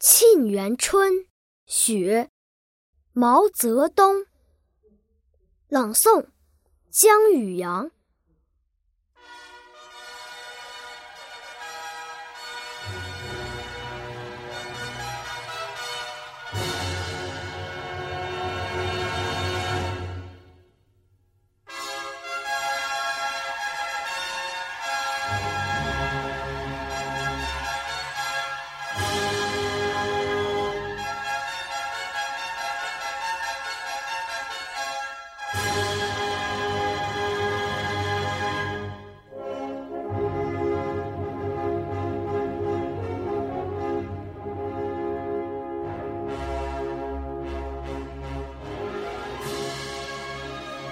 沁园春·雪·毛泽东。朗诵：江宇阳。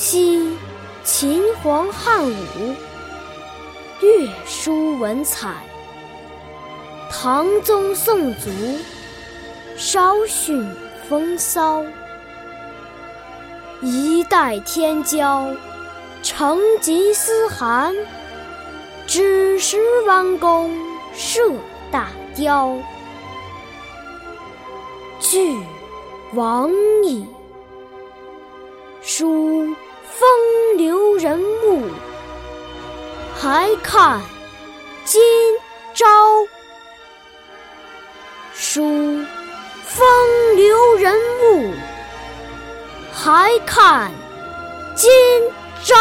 惜秦皇汉武，略输文采；唐宗宋祖，稍逊风骚。一代天骄，成吉思汗，只识弯弓射大雕。俱往矣。书风流人物，还看今朝。书风流人物，还看今朝。